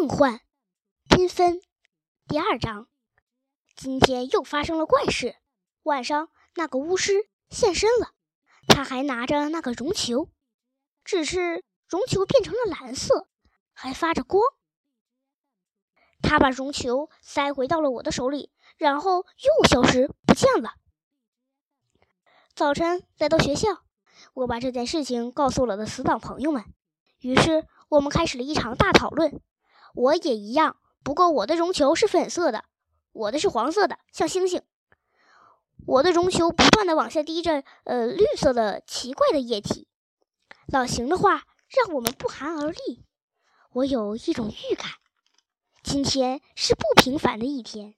梦幻缤纷第二章，今天又发生了怪事。晚上，那个巫师现身了，他还拿着那个绒球，只是绒球变成了蓝色，还发着光。他把绒球塞回到了我的手里，然后又消失不见了。早晨来到学校，我把这件事情告诉了我的死党朋友们，于是我们开始了一场大讨论。我也一样，不过我的绒球是粉色的，我的是黄色的，像星星。我的绒球不断的往下滴着，呃，绿色的奇怪的液体。老邢的话让我们不寒而栗。我有一种预感，今天是不平凡的一天。